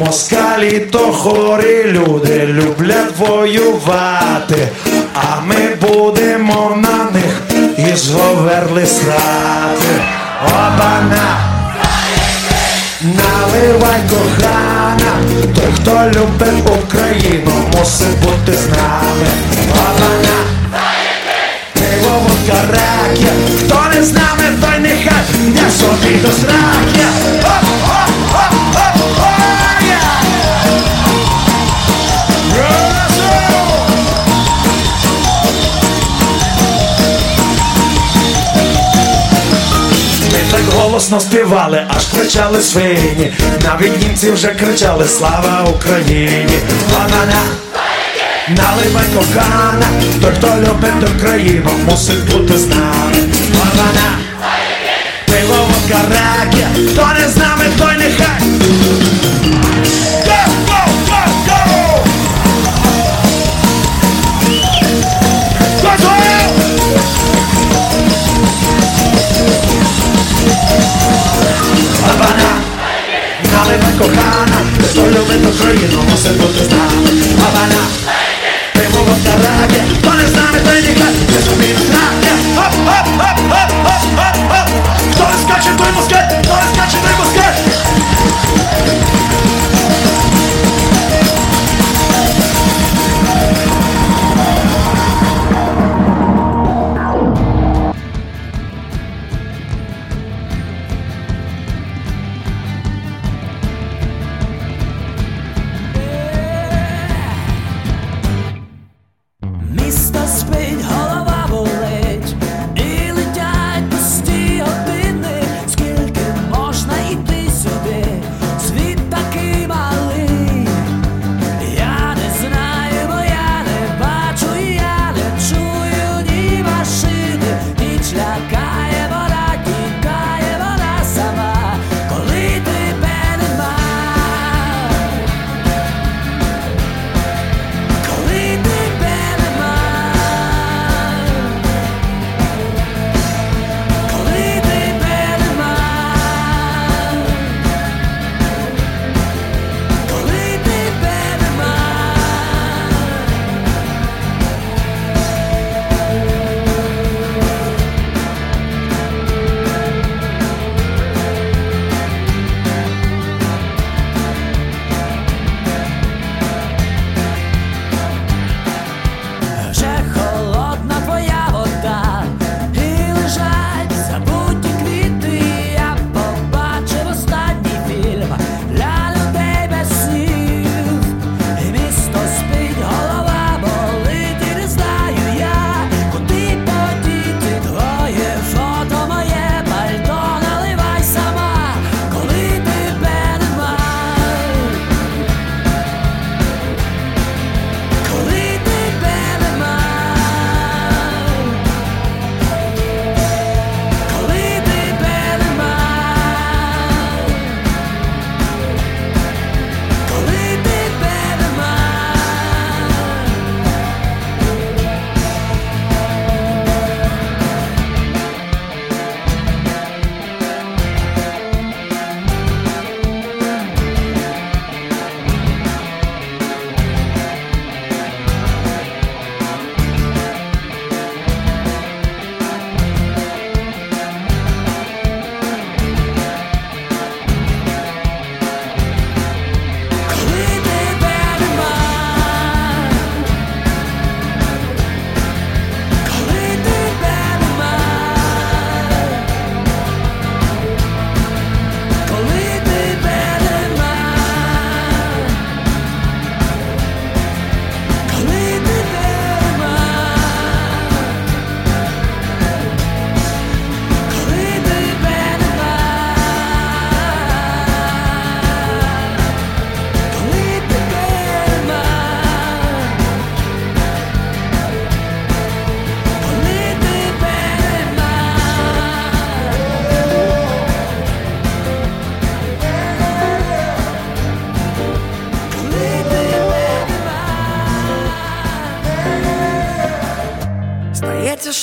москалі то хорі люди люблять воювати, а ми будемо на них із говерли срати. Обана! Наливай кохана, той, хто любить Україну, мусить бути з нами. Обана! Пиво, водка, ракія, хто не з нами, той нехай не собі до сраки. Оп, оп, оп, оп, оп, голосно співали, аж кричали свині. Навіть німці вже кричали Слава Україні! Банана! Наливай кохана, той, хто любить Україну, мусить бути з нами. Банана! Пиво, водка, ракія, хто не з нами, той Абана, наливай кохана, хто любить Україну, мусить бути з нами. Абана, пиво водка ракія,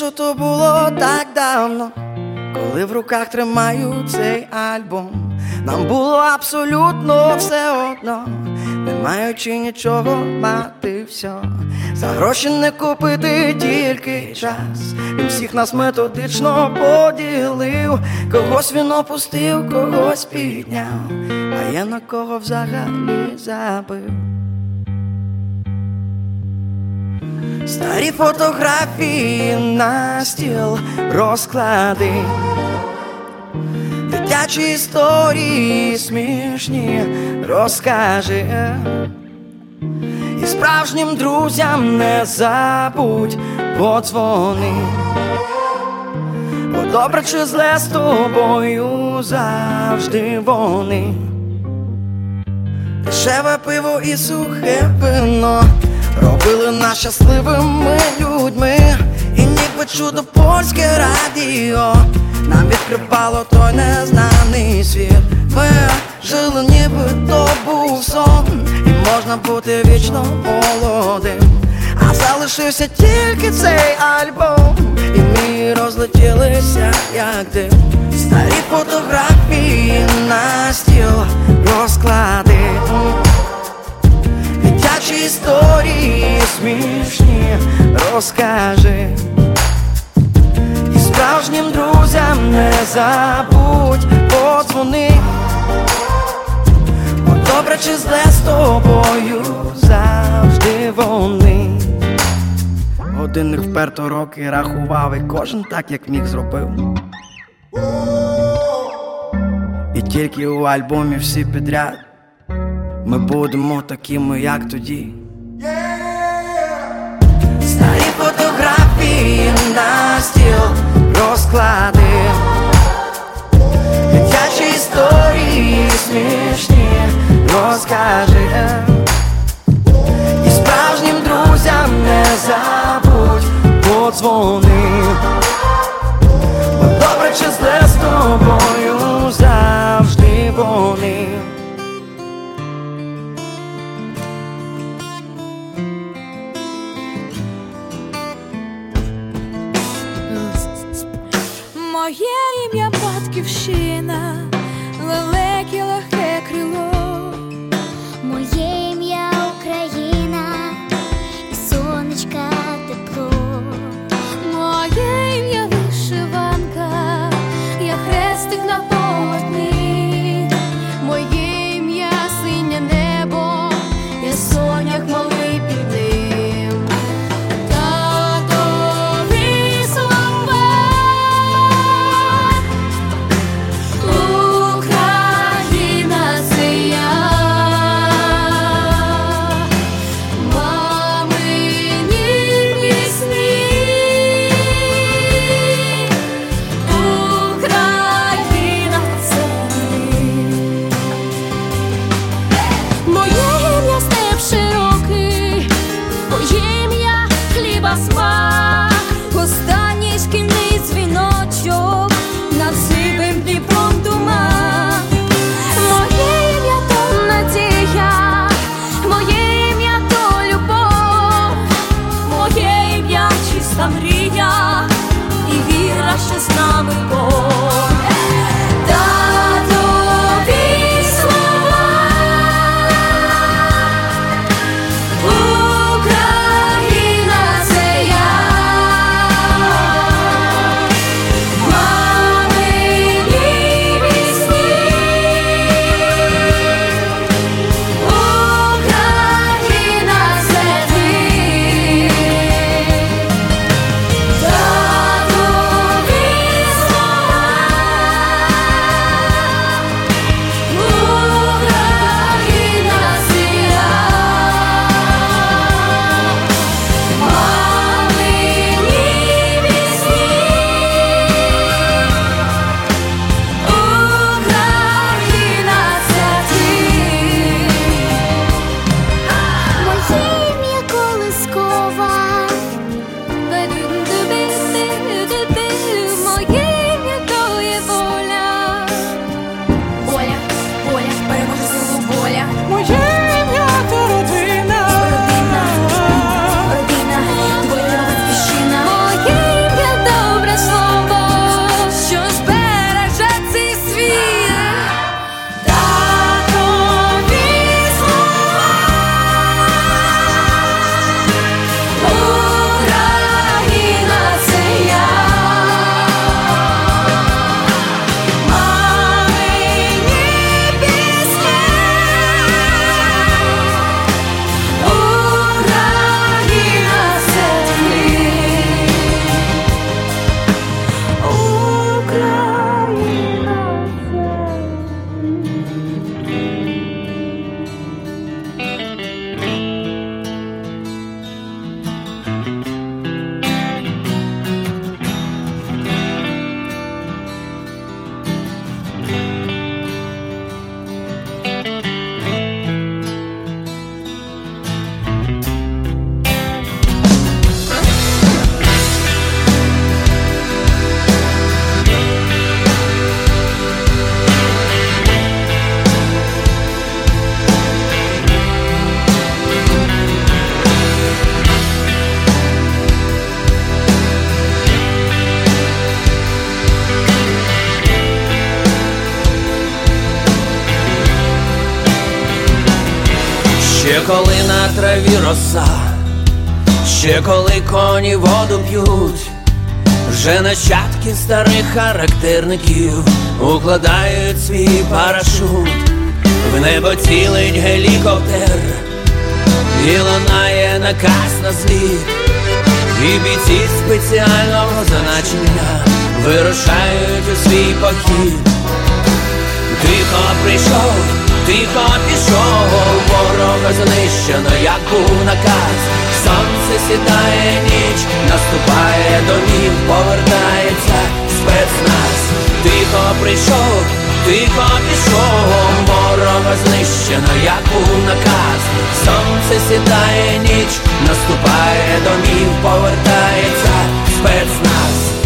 що то було так давно, коли в руках тримаю цей альбом. Нам було абсолютно все одно, не маючи нічого мати все. За гроші не купити тільки час. Він всіх нас методично поділив, когось він опустив, когось підняв, а я на кого взагалі забив. Старі фотографії на стіл розклади, дитячі історії смішні розкажи. І справжнім друзям не забудь подзвони. Бо добре чи зле з тобою завжди вони. Дешеве пиво і сухе вино робили нас щасливими людьми, і ніби чудо польське радіо нам відкривало той незнаний світ. Ми жили, ніби то був сон, і можна бути вічно молодим. А залишився тільки цей альбом, і ми розлетілися, як дим. Старі фотографії на стіл розклади. Історії смішні розкажи. І справжнім друзям не забудь подзвони. Бо добре чи зле з тобою завжди вони. Годинник вперто роки рахував, і кожен так, як міг зробив. І тільки у альбомі всі підряд. Ми будемо такими, як тоді. Старі фотографії на стіл розклади, дитячі історії смішні розкажи. І справжнім друзям не забудь подзвони. Бо добре чи зле з тобою завжди вони. На роса, ще коли коні воду п'ють, вже нащадки старих характерників укладають свій парашут, в небо цілить гелікоптер, і лунає наказ на зліт, і бійці спеціального значення вирушають у свій похід. Тихо прийшов, тихо пішов, ворога знищено, як був наказ. Сонце сідає ніч, наступає домів, повертається спецназ. Тихо прийшов, тихо пішов, ворога знищено, як був наказ. Сонце сідає ніч, наступає домів, повертається спецназ.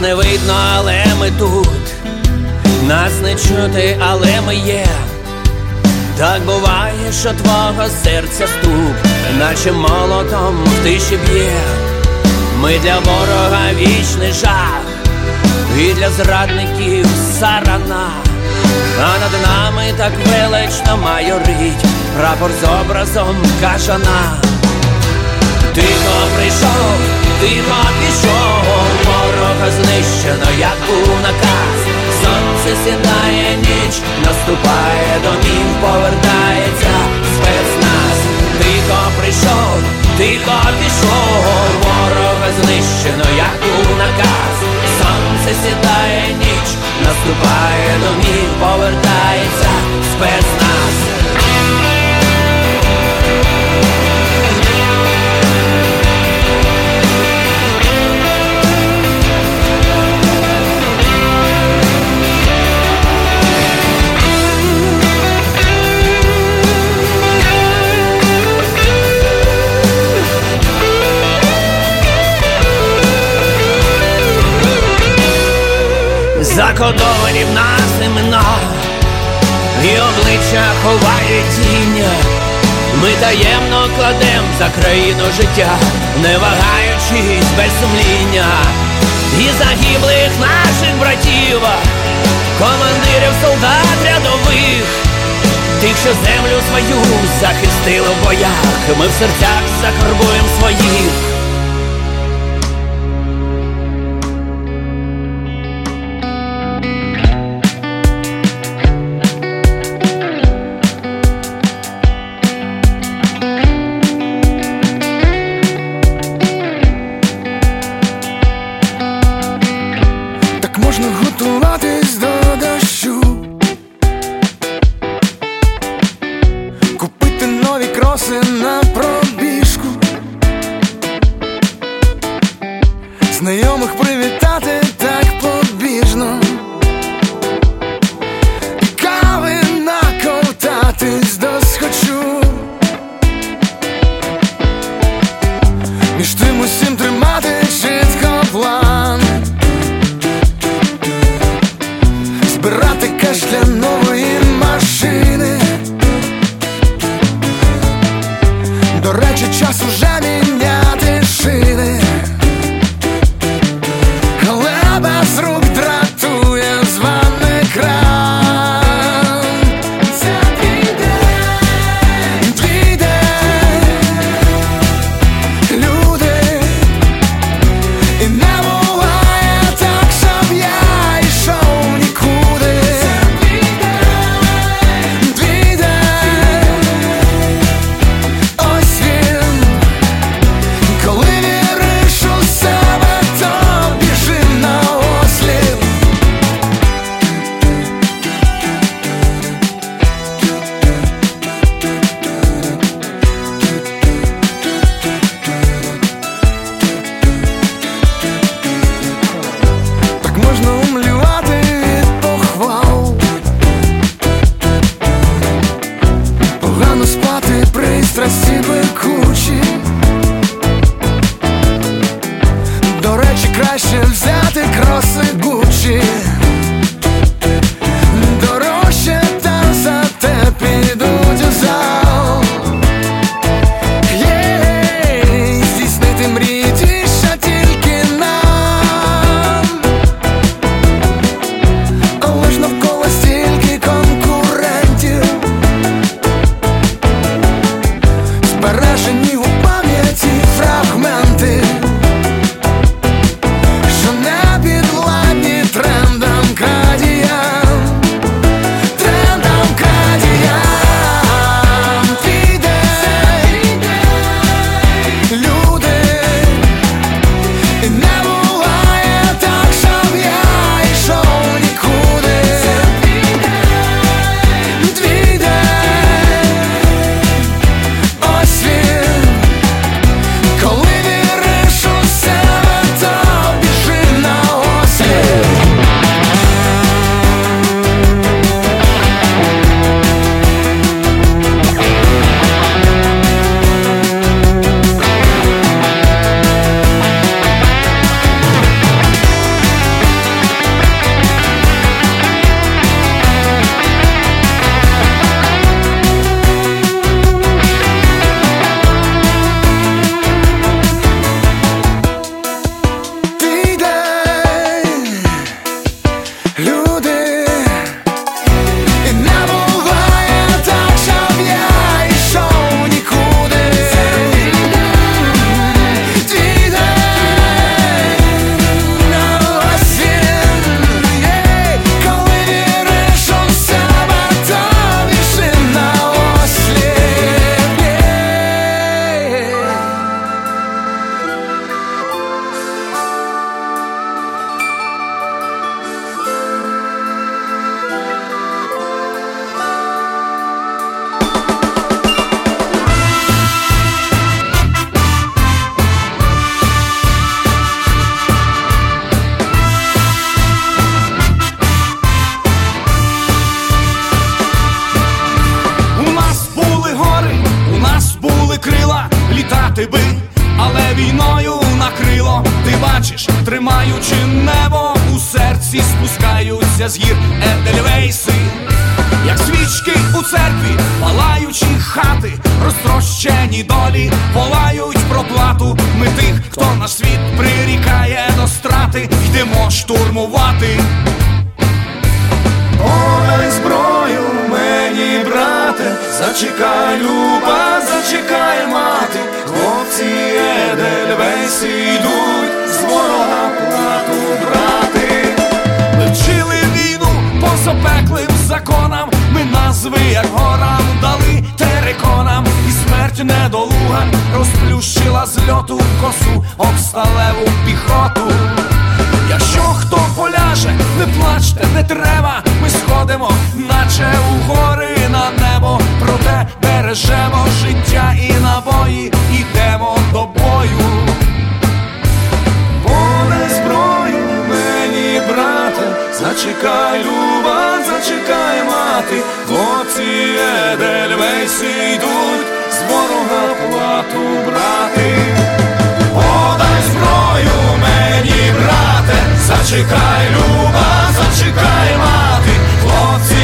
Не видно, але ми тут, нас не чути, але ми є. Так буває, що твого серця стук, наче молотом в тиші б'є. Ми для ворога вічний жах, і для зрадників сарана, а над нами так велично майорить прапор з образом кажана. Тихо прийшов, тихо пішов, ворога знищено, як був наказ. Сонце сідає ніч, наступає домів, повертається спецназ. Тихо прийшов, тихо пішов, ворога знищено, як був наказ. Сонце сідає ніч, наступає домів, повертається спецназ. Закодовані в нас імена, і обличчя ховає тіння. Ми таємно кладем за країну життя, не вагаючись без сумління, і загиблих наших братів, командирів солдат рядових, тих, що землю свою захистили в боях, ми в серцях закарбуємо своїх. Назви, як горам, дали териконам, і смерть недолуга розплющила з льоту косу обсталеву піхоту. Якщо хто поляже, не плачте, не треба, ми сходимо, наче у гори на небо, проте бережемо життя і набої, ідемо зачекай, люба, зачекай, мати, хлопці Едельвейси йдуть з ворога плату брати. Подай зброю мені, брате, зачекай, люба, зачекай, мати, хлопці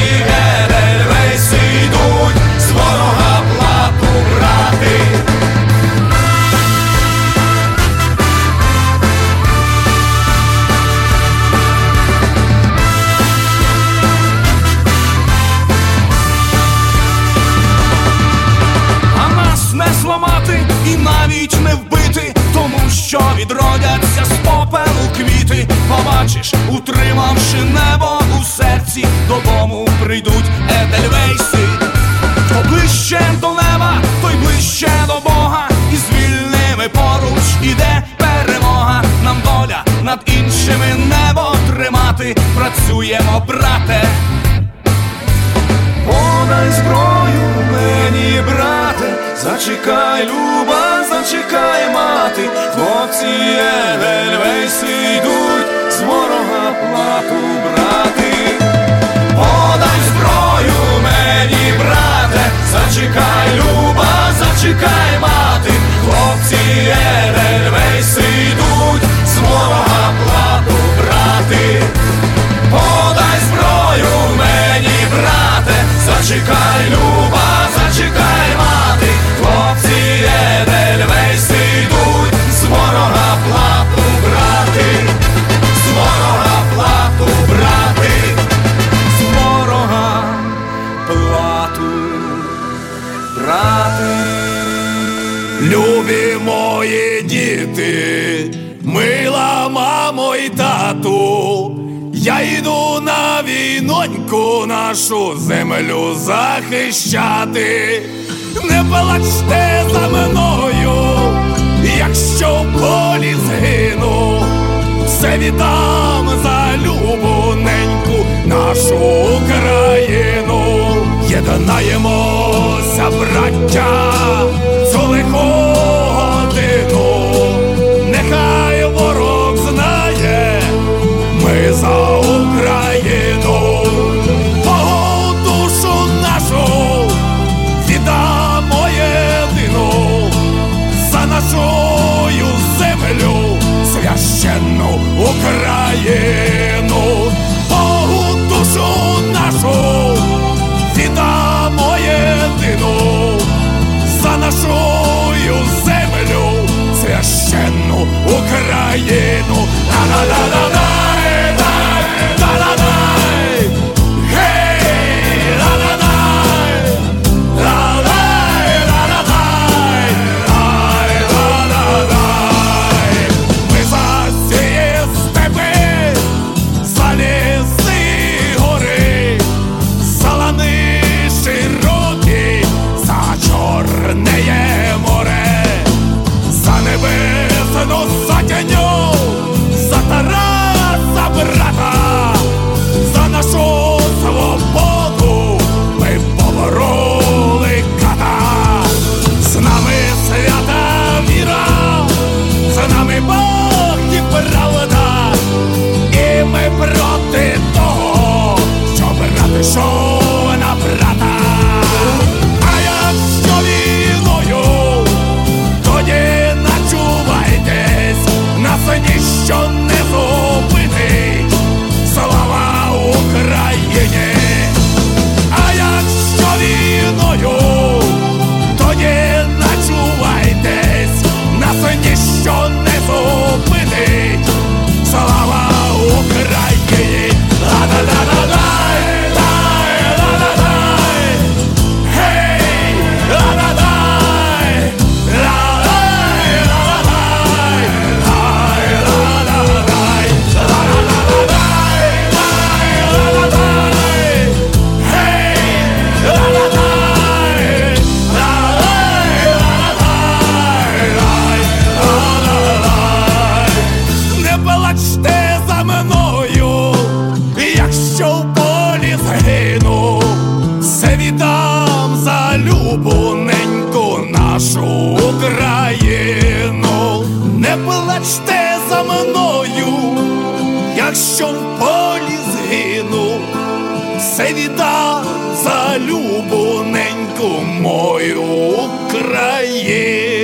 що відродяться з попелу квіти. Побачиш, утримавши небо у серці, додому прийдуть Едельвейси. Хто ближче до неба, той ближче до Бога, і з вільними поруч іде перемога. Нам доля над іншими небо тримати. Працюємо, брате. Подай зброю мені, брате, зачекай, люба, зачекай, мати, хлопці Едельвейси йдуть з ворога плату брати. Подай зброю мені, брате, зачекай, люба, зачекай, мати, хлопці Едельвейси йдуть з ворога плату брати. Подай зброю мені, брате, зачекай, люба, зачекай, мати, хлопці мамо тату, я йду на війноньку нашу землю захищати. Не плачте за мною, якщо в полі згину, все віддам за любоненьку нашу Україну. Єднаємося, браття, relleno. La, la, la, la, la. Все віддам за любоненьку мою Україну.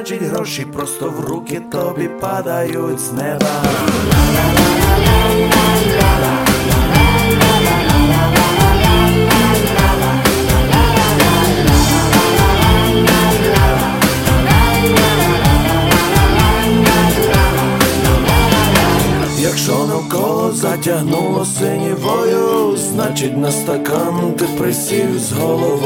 значить гроші просто в руки тобі падають з неба. Якщо навколо затягнуло синівою, значить на стакан ти присів з головою.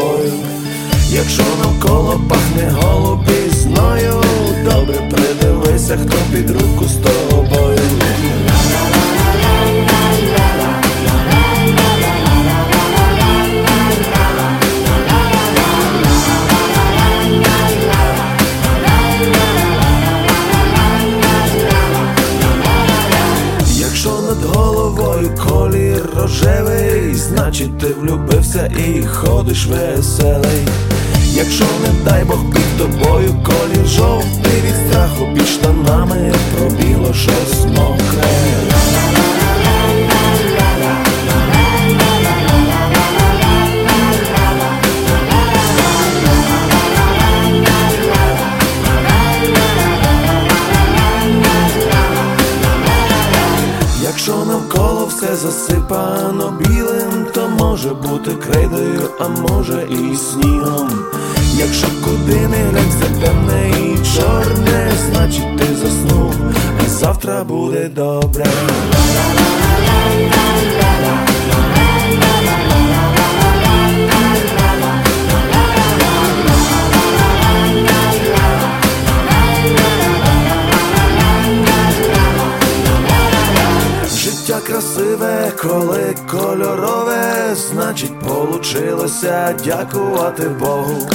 дякувати Богу.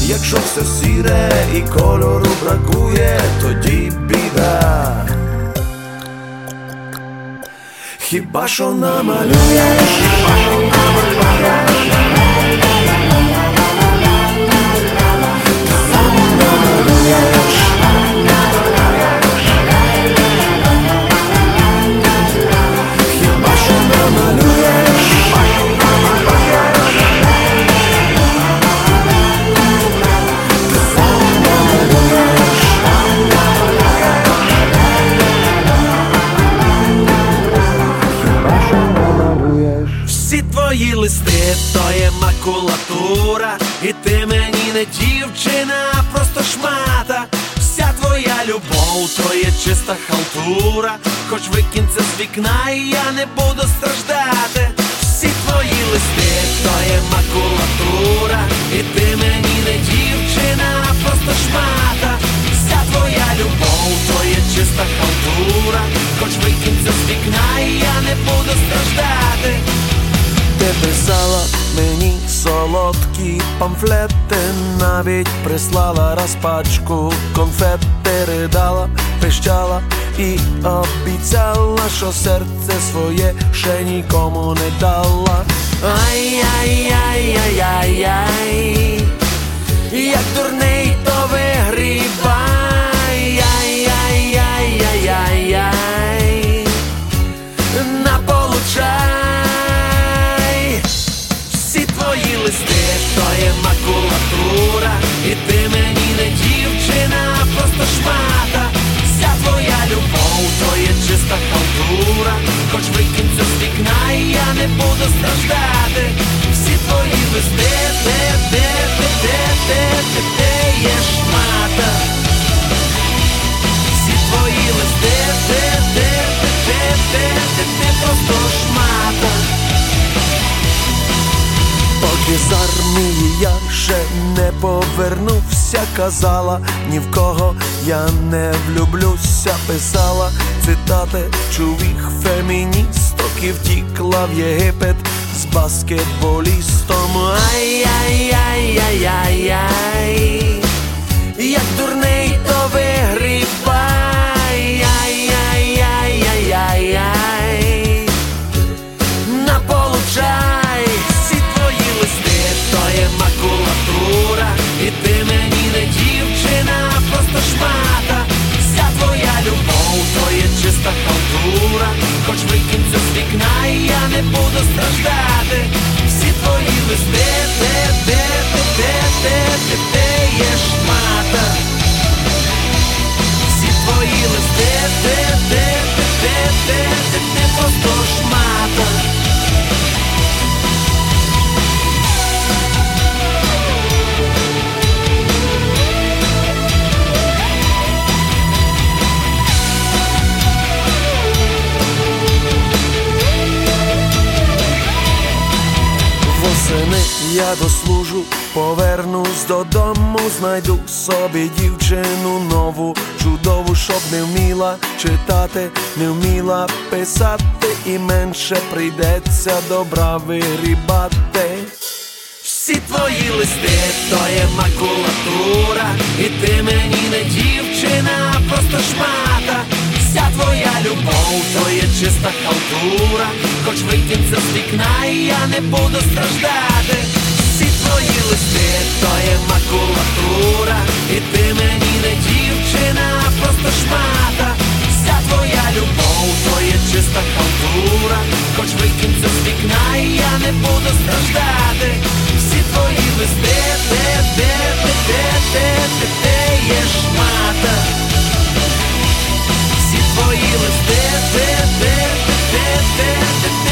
Якщо все сіре і кольору бракує, тоді біда. Хіба що намалюєш? Прислала розпачку, конфет, передала, пищала і обіцяла, що серце своє ще нікому не дала. Не буду страждати. Всі твої листи, те, те, те, те, те, те, те є шмата. Всі твої листи, те, те, те, те, те, те, просто шмата. Поки з армії я ще не повернувся, казала, ні в кого я не влюблюся, писала цитати чувіх феміністок і втікла в Єгипет з баскетболістом. Ай-яй-яй-яй-яй-яй, як дурний, то вигрібай. Ай-яй-яй-яй-яй-яй на получай всі твої листи, то є макулатура, і ти мені не дівчина, а просто шмата. Вся твоя любов, то є чиста халтура, хоч викинь з вікна, і я не буду страждати. Всі твої листи, те, те, те, те, те, те, те є шмата. Всі твої листи, те, те, те, те, те, те, те, просто шмата. Восени я дослужу, повернусь додому, знайду собі дівчину нову, чудову, щоб не вміла читати, не вміла писати, і менше прийдеться добра вирібати. Всі твої листи, то є макулатура, і ти мені не дівчина, а просто шмата. Вся твоя любов, то є чиста халтура, хоч викинь це з вікна, і я не буду страждати. Всі твої листи, то є макулатура, і ти мені не дівчина, а просто шмата. Вся твоя любов, то є чиста халтура, хоч викинь це з вікна, і я не буду страждати. Всі твої листи, те, те, те, те, те, те, те є шмата. Всі твої листи, те, те, те, те, те, те,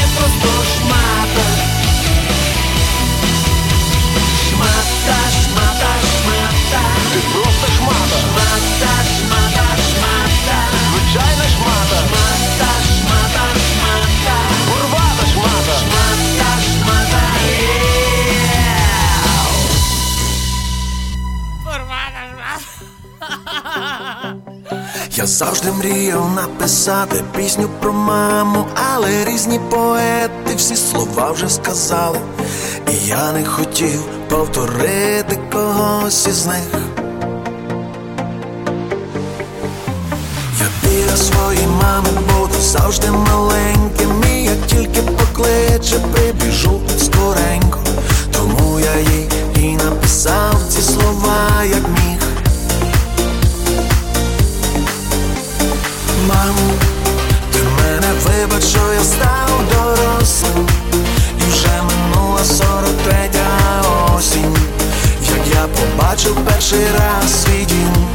завжди мріяв написати пісню про маму, але різні поети всі слова вже сказали. І я не хотів повторити когось із них. Я біля своєї мами буду завжди маленьким, і як тільки покличе, прибіжу скоренько. Тому я їй і написав ці слова, як міг. Мамо, ти мене вибач, що я став дорослим. І вже минула сорок третя осінь. Як я побачив перший раз свій дім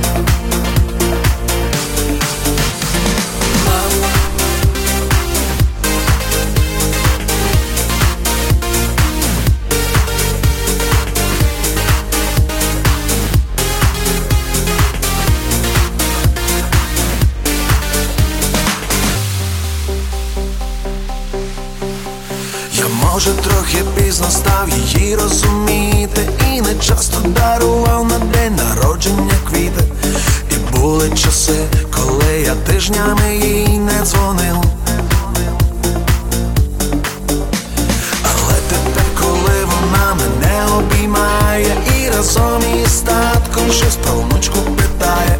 трохи пізно став її розуміти, і не часто дарував на день народження квіти. І були часи, коли я тижнями їй не дзвонив. Але тепер, коли вона мене обіймає і разом із татком щось про внучку питає,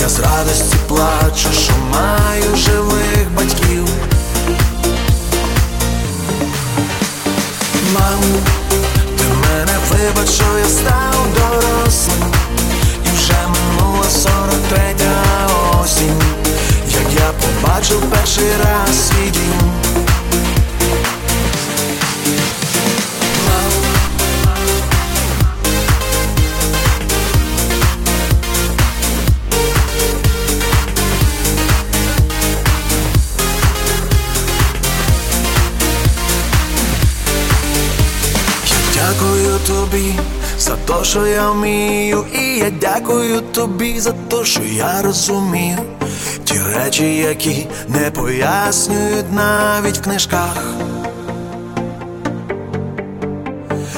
я з радості плачу, що маю живих дякую тобі за те, що я вмію, і я дякую тобі за те, що я розумію речі, які не пояснюють навіть в книжках.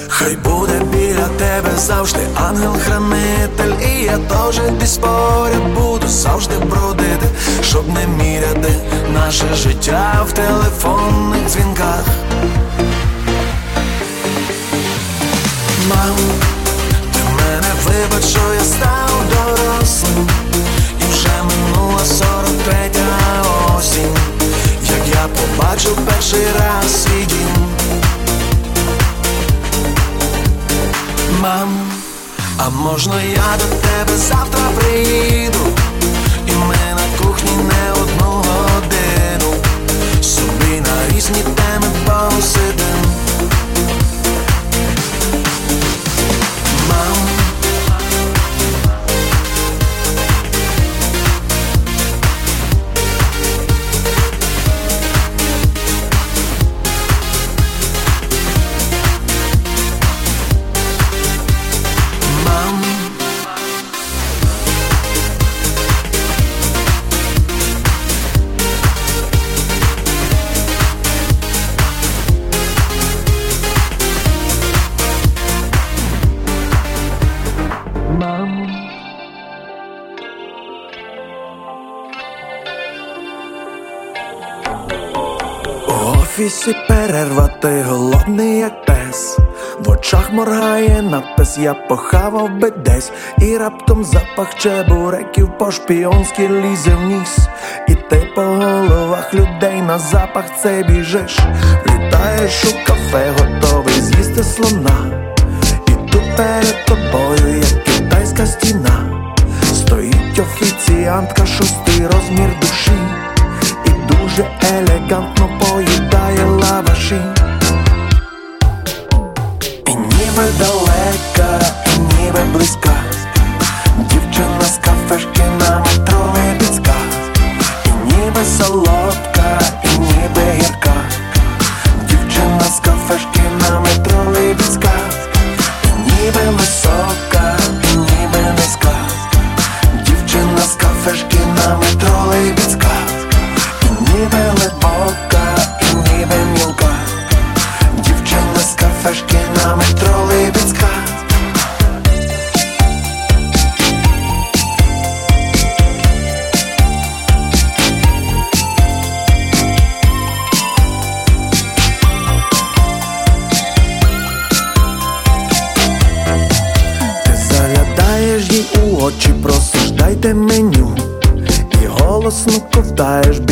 Хай буде біля тебе завжди ангел-хранитель, і я теж десь поряд буду завжди бродити, щоб не міряти наше життя в телефонних дзвінках. Мамо, ти мене вибач, що я став дорослим побачив перший раз свій Мам, а можна я до тебе завтра приїду? І ми на кухні не одну годину. Собі на різні ти голодний, як пес. В очах моргає надпис, я похавав би десь, і раптом запах чебуреків по-шпіонськи лізе вниз. І ти по головах людей на запах цей біжиш. Влітаєш у кафе, готовий з'їсти слона. І тут перед тобою, як китайська стіна, стоїть офіціантка, шостий розмір душі і дуже елегантно поїдає лаваші. Ніби далека, і ніби близька, дівчина з кафешки на метро Липецька, і ніби солодка,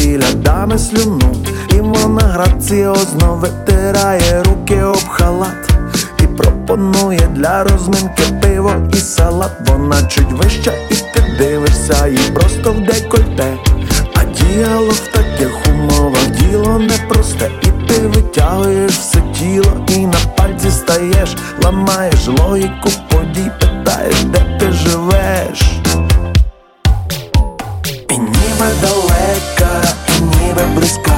ковтаєш біля дами слюну, і вона граціозно витирає руки об халат і пропонує для розминки пиво і салат. Вона чуть вища, і ти дивишся їй просто в декольте. А діалог в таких умовах діло непросте, і ти витягуєш все тіло, і на пальці стаєш, ламаєш логіку подій, питаєш, де ти живеш. І ніби і ніби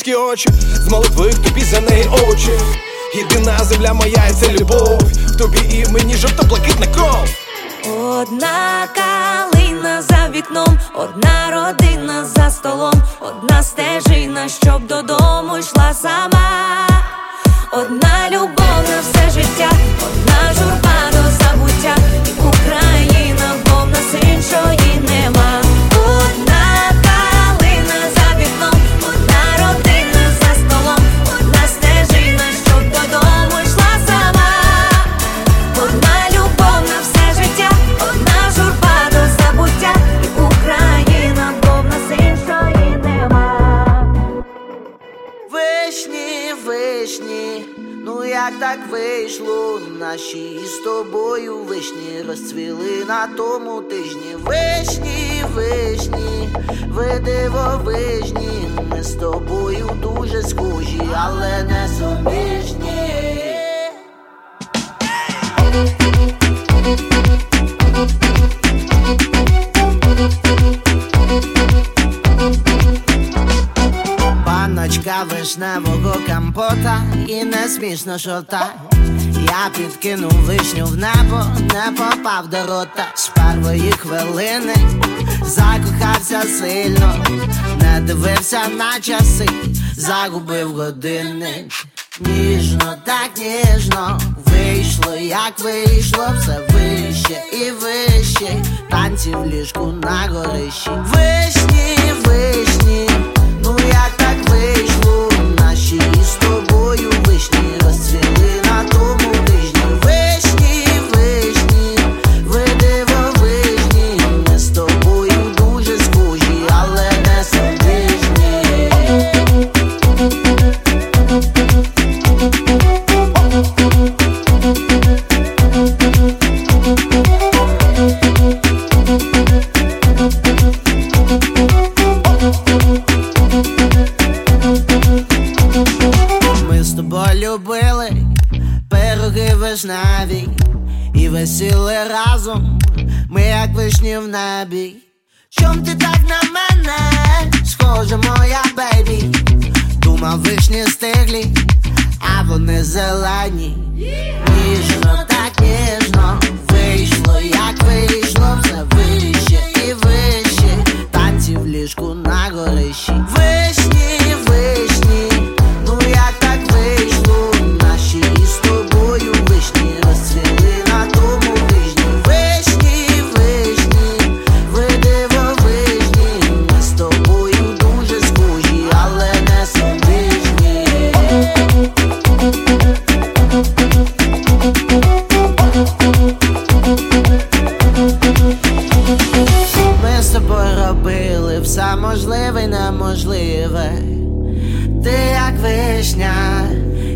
українські очі. тижні, вишні, вишні, ви дивовижні, ми з тобою дуже схожі, але не сумішні. Паночка вишневого компота і не смішно що так Я підкинув вишню в небо, не попав до рота з першої хвилини, закохався сильно, не дивився на часи, загубив години. Ніжно, так ніжно вийшло, як вийшло, все вище і вище, танці в ліжку на горищі. Вишні, вишні, ну як. Ми сіли разом, ми як вишні в небі. Чом ти так на мене, схоже, моя бейбі. Думав, вишні стиглі, а вони зелені. Ніжно, так ніжно, вийшло, як вийшло, все вище і вище, танці в ліжку на горищі. Вище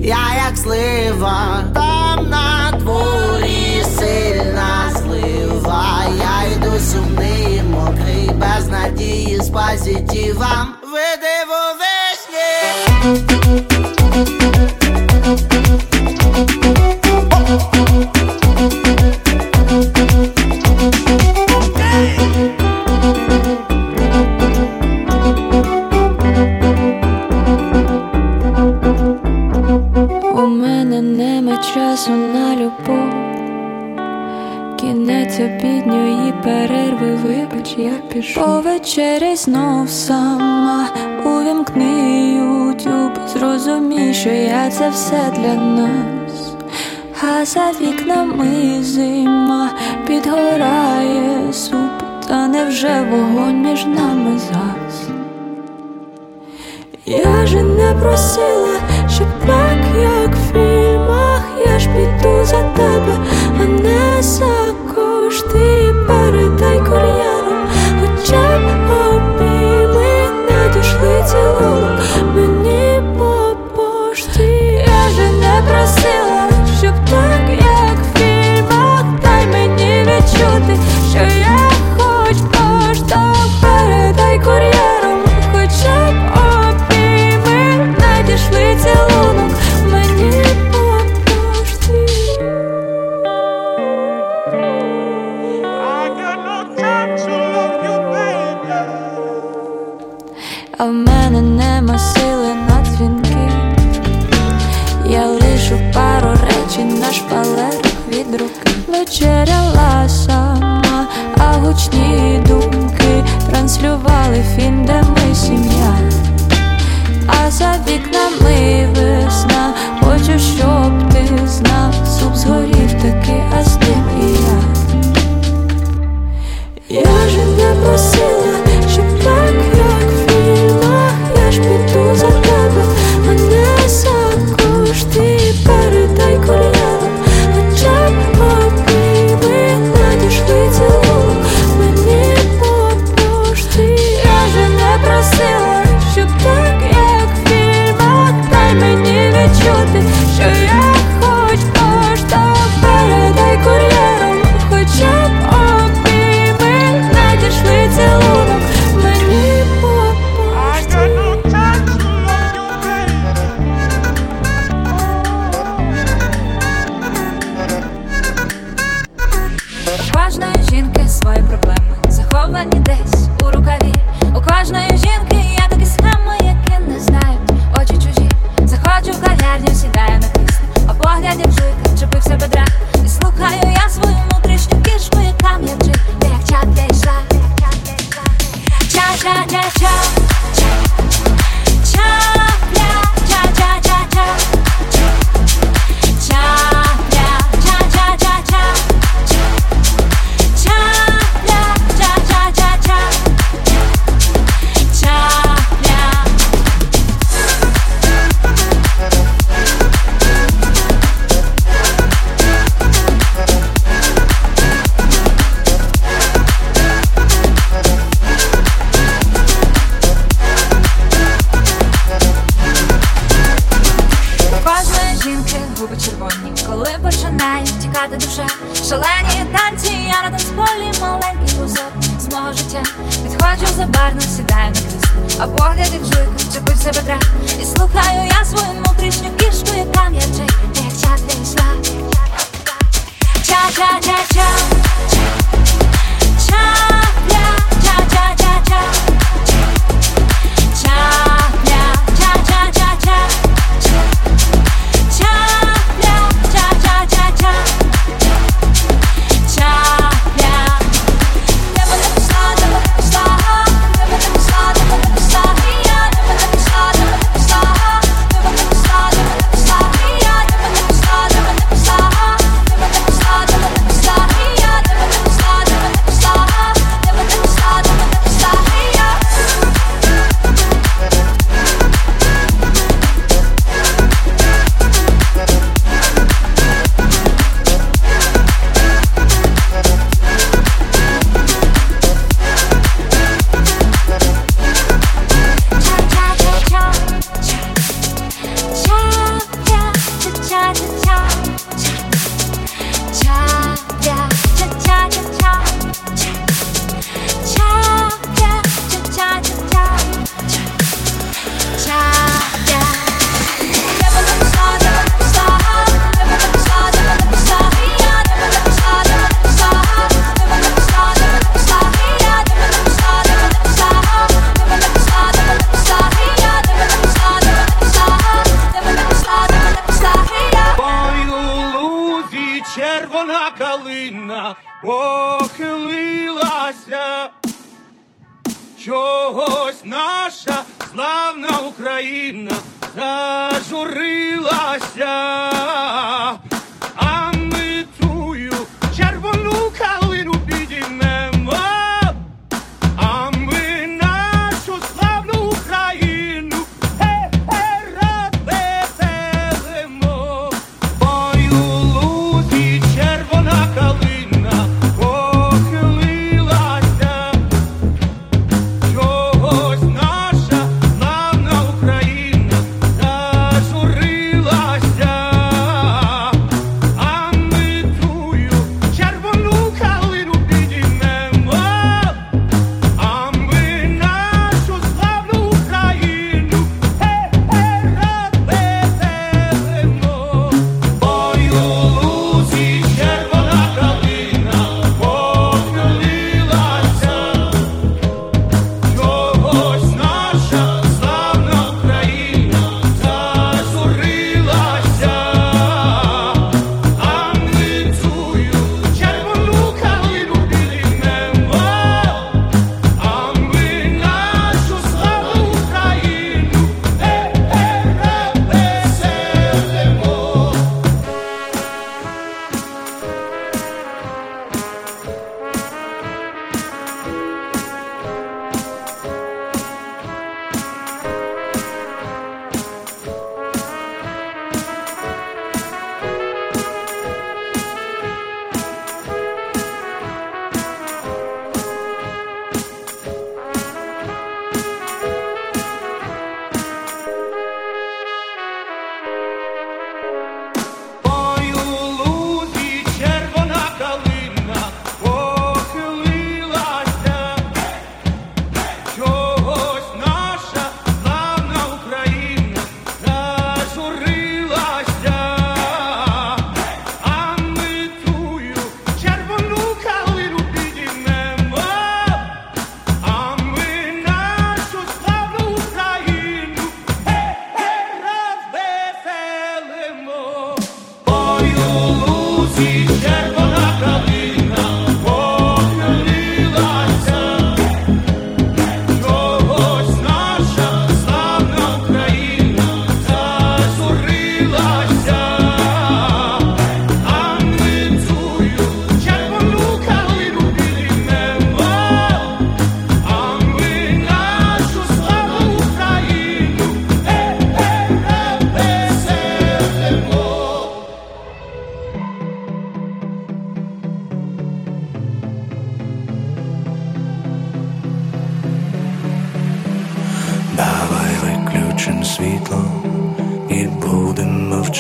я як слива, там на дворі сильна слива. я йду сумний, мокрий, без надії з позитивом. Веди вечері знов сама увімкни ютюб Зрозумій, що я це все для нас, а за вікнами зима підгорає суп, та невже вогонь між нами згас? Я же не просила, щоб так, як в фільмах, я ж піду за тебе, а не сам. do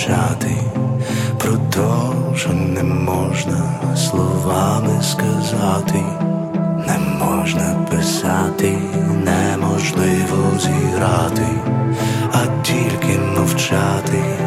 мовчати, про то, що не можна словами сказати, не можна писати, неможливо зіграти, а тільки мовчати.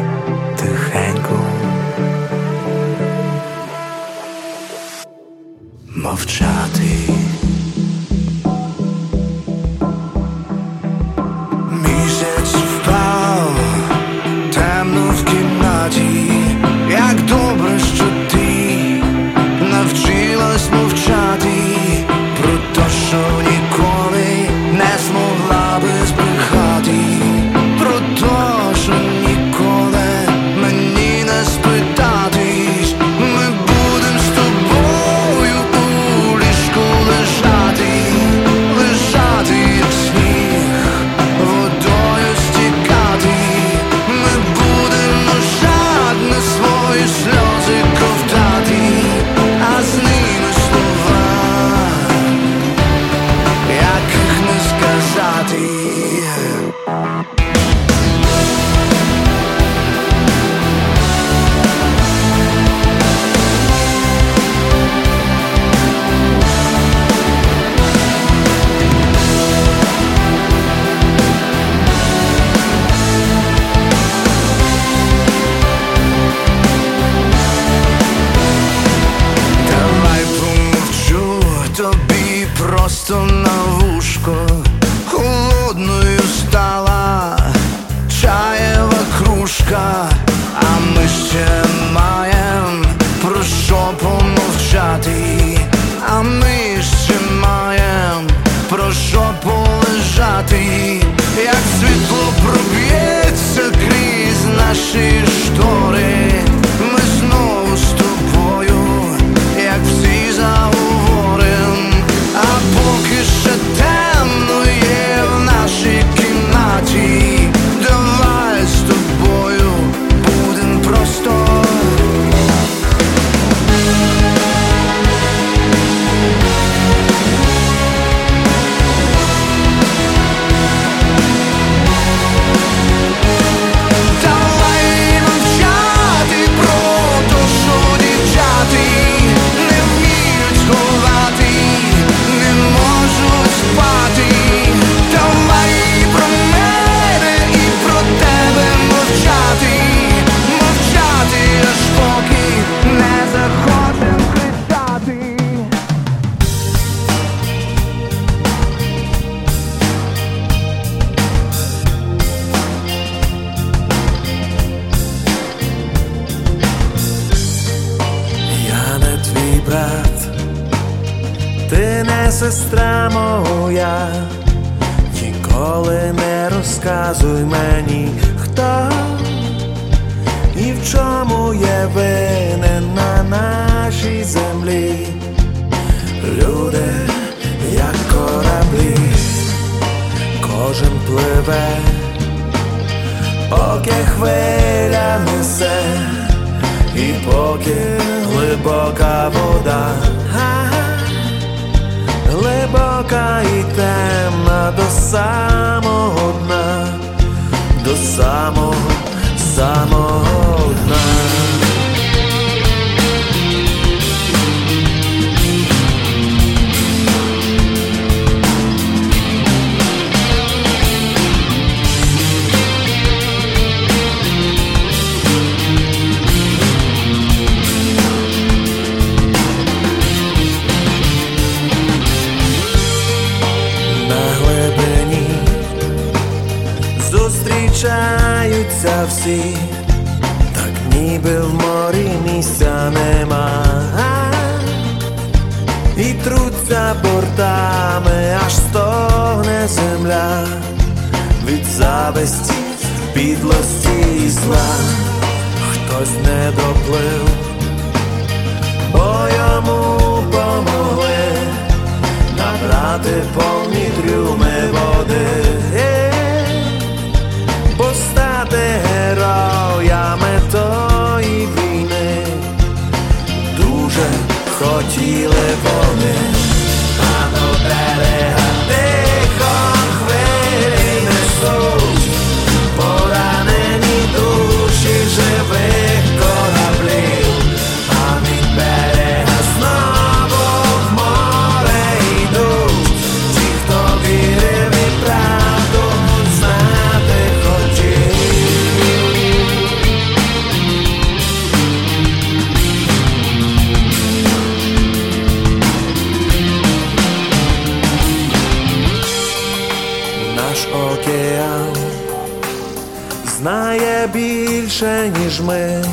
Більше, ніж ми,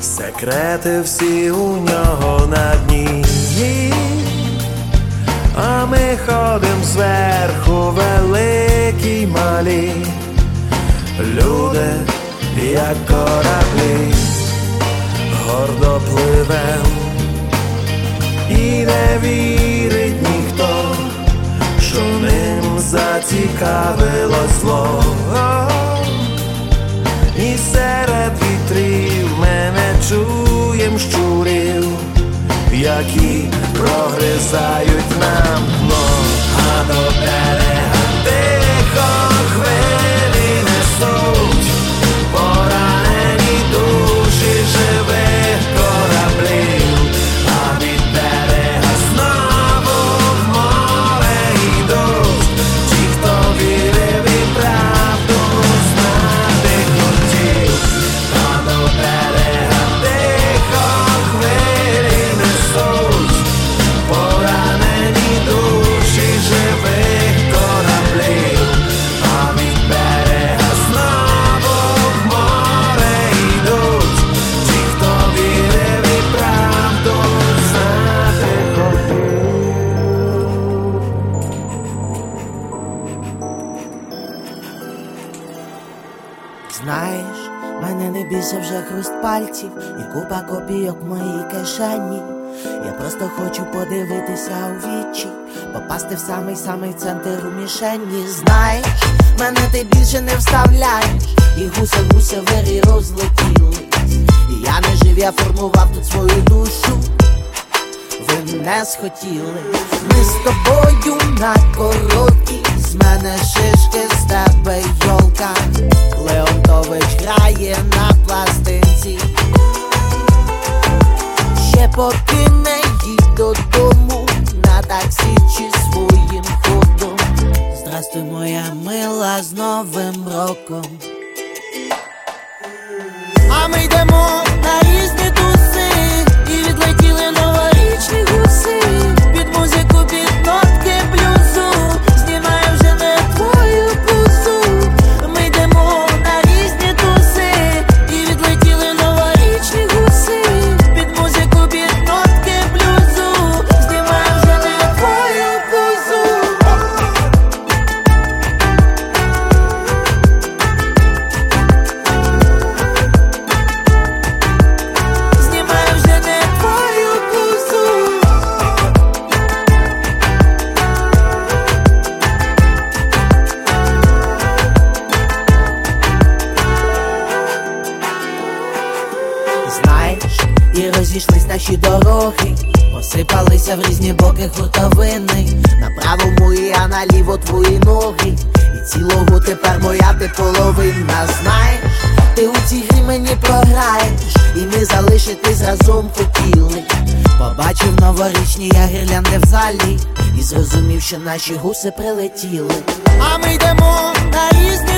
секрети всі у нього на дні. А ми ходим зверху великі малі, люди, як кораблі, гордо пливем, і не вірить ніхто що ним зацікавило зло. І серед вітрів ми не чуєм щурів, які прогризають нам дно, а до берега пальців і купа копійок в моїй кишені. Я просто хочу подивитися у вічі, попасти в самий самий центр у мішені. Знаєш, мене ти більше не вставляєш, і гуся гуся вирі розлетілись. І я не жив, я формував тут свою душу. Ви не схотіли, ми з тобою на короткі, з мене шишки, з тебе йолка. Леонтович грає на пластинці. Ще поки не їдь додому, на таксі чи своїм ходом. Здрастуй, моя мила, з Новим роком. А ми йдемо на різні наші гуси прилетіли. А ми йдемо на різні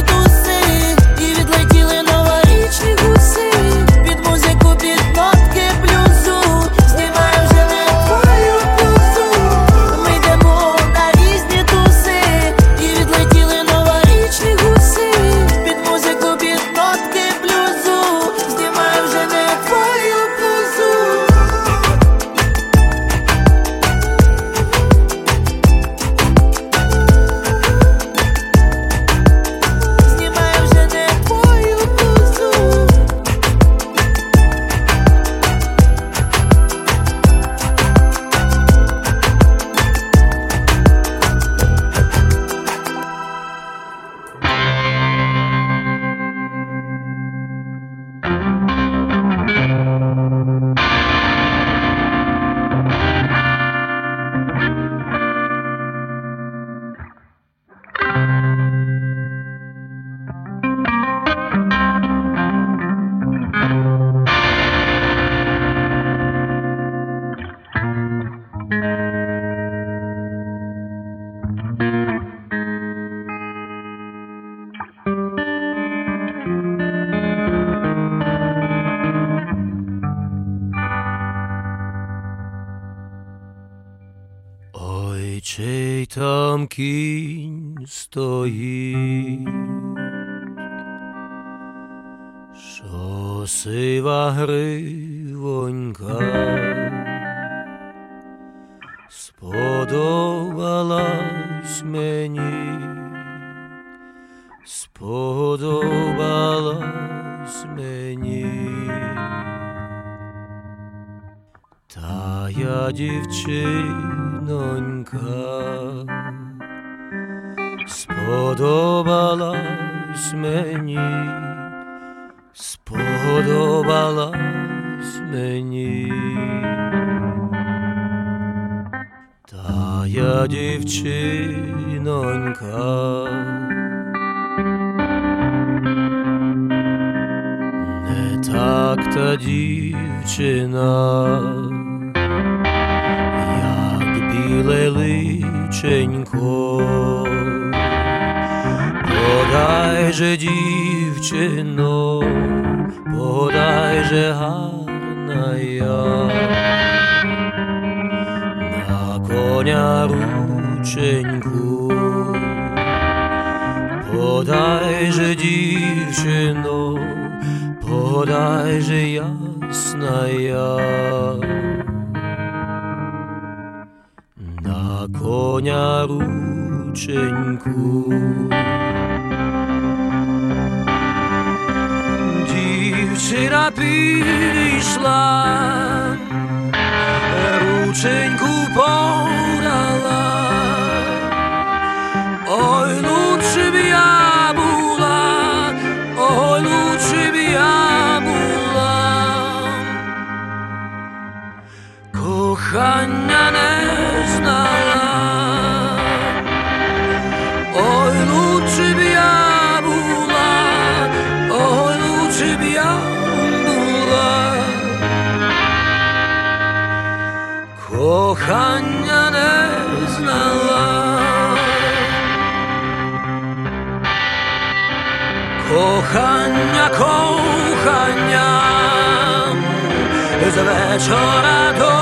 стоїть, що сива гривонька сподобалась мені, сподобалась мені. Та я дівчинонька сподобалась мені, сподобалась мені. Та я дівчинонька. Не так та дівчина. Біле личенько, подай же дівчино, подай же гарна я, на коня рученьку, подай же дівчино, подай же ясна я. на коня рученьку. Дівчина підійшла, рученьку подала, ой, лучше б я була, ой, лучше б я була, кохання не знала. Кохання не знала. Кохання, кохання з вечора до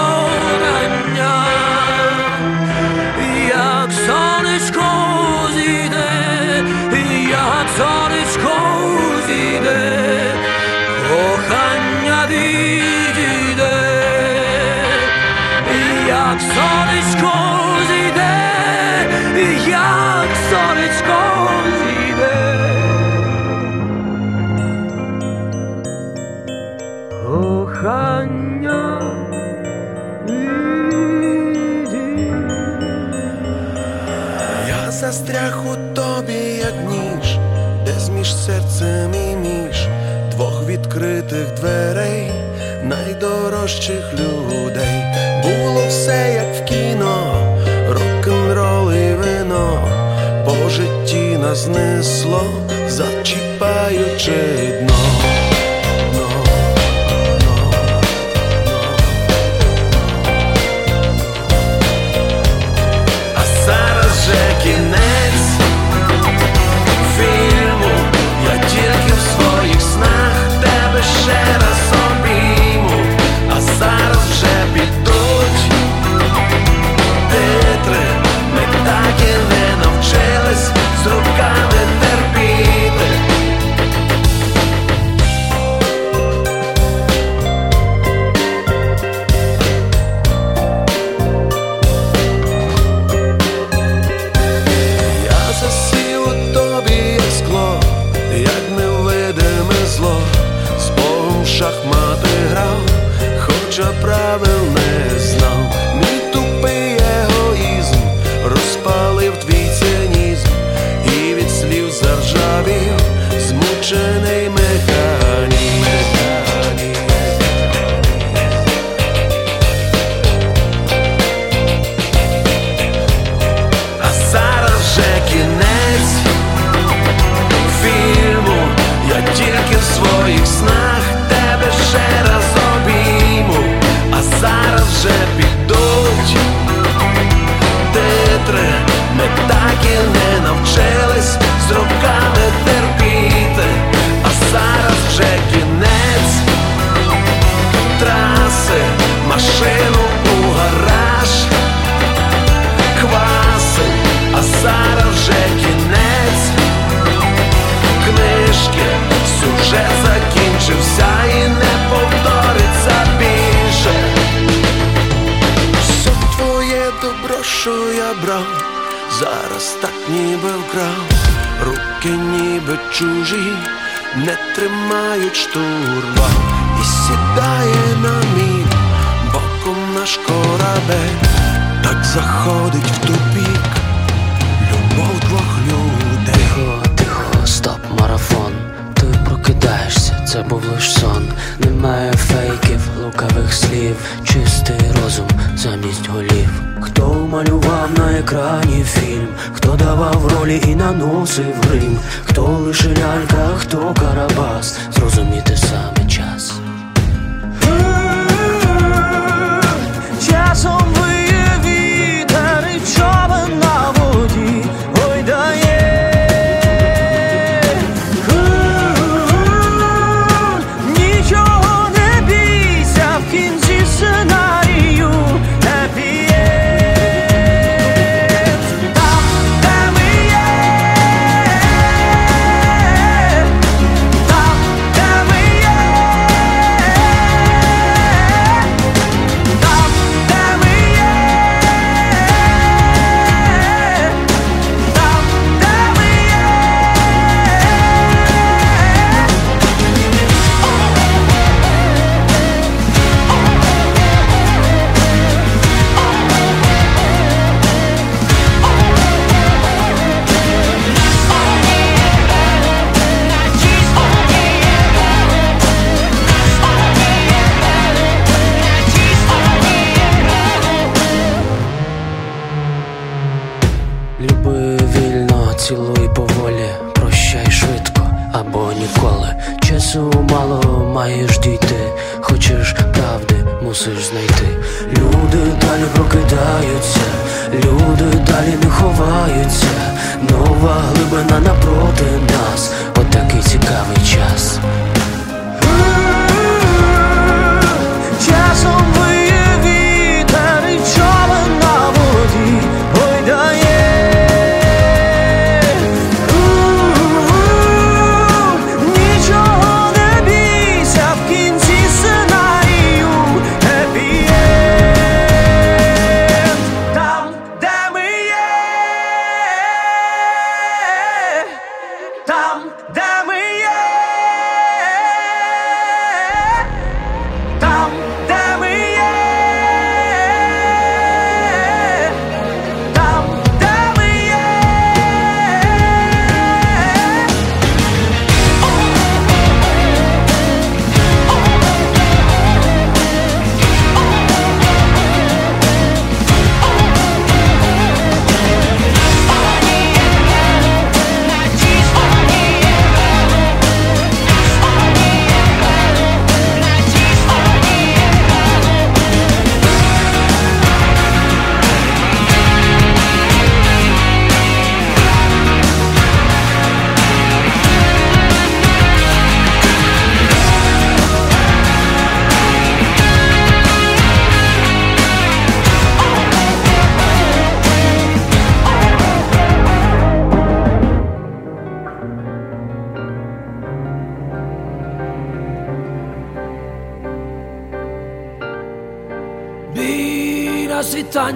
дорожчих людей було все, як в кіно, рок-н-рол і вино, по житті нас знесло, зачіпаючи. ніби чужі, не тримають штурма і сідає на мід боком наш корабель, так заходить в тупік любов двох людей. Тихо, тихо, стоп, марафон. Ти прокидаєшся, це був лиш сон. Немає фейків, лукавих слів, чистий розум замість голів. Хто малював на екрані фільм, хто давав ролі і наносив грим, хто лише лялька, хто карабас, зрозуміти сам. На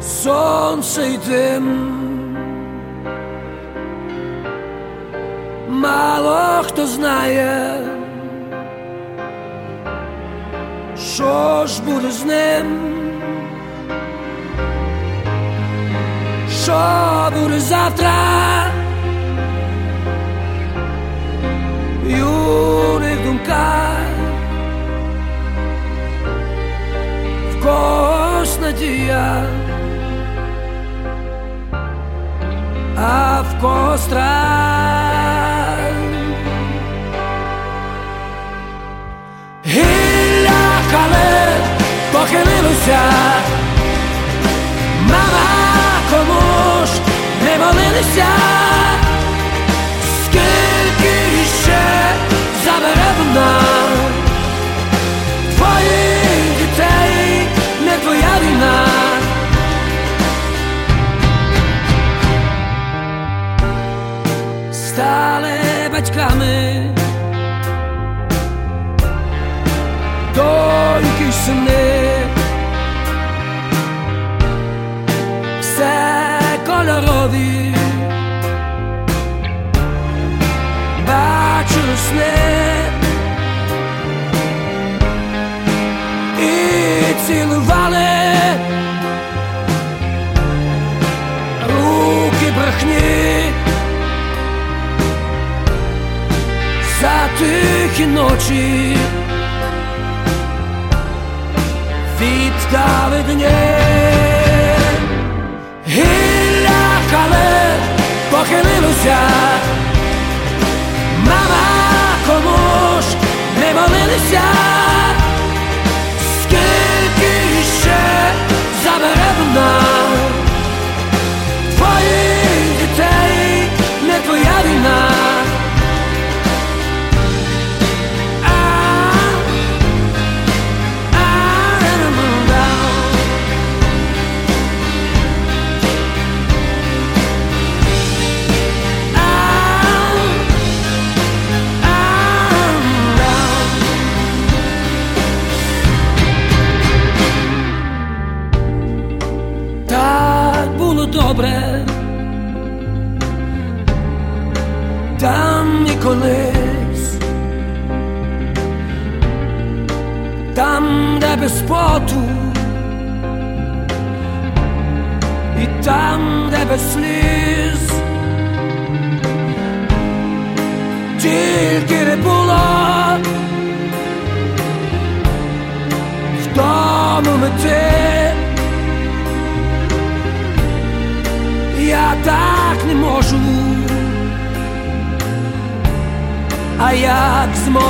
сонце й дим. Мало хто знає, що ж буде з ним, що буде завтра. Юних думках когось надія, а в когось страх. Гілля кале похилилося, мама кому ж не молилися, скільки ще забере вона твоїх Батьками, доньки й сини, все кольорові, бачили сни. І цілували тихі ночі. Віддали дні. Гілля кале похилилося. Мама ж не молилися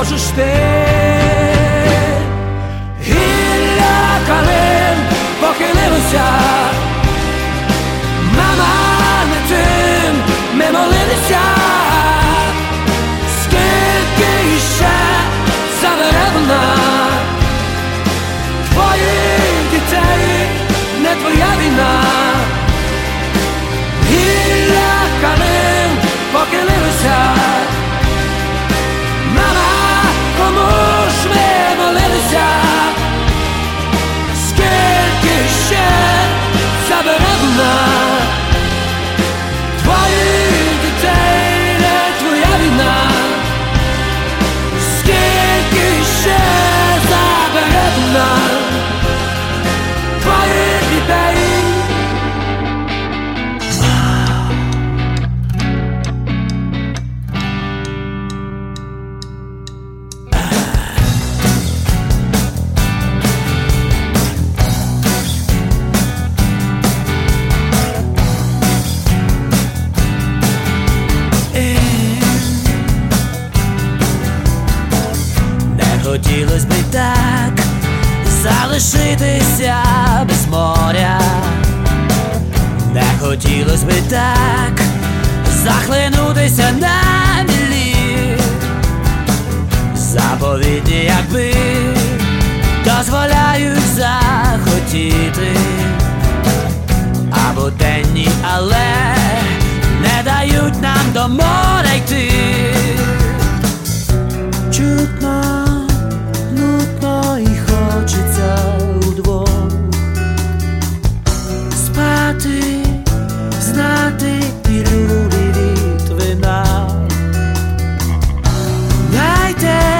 як зможеш ти? day.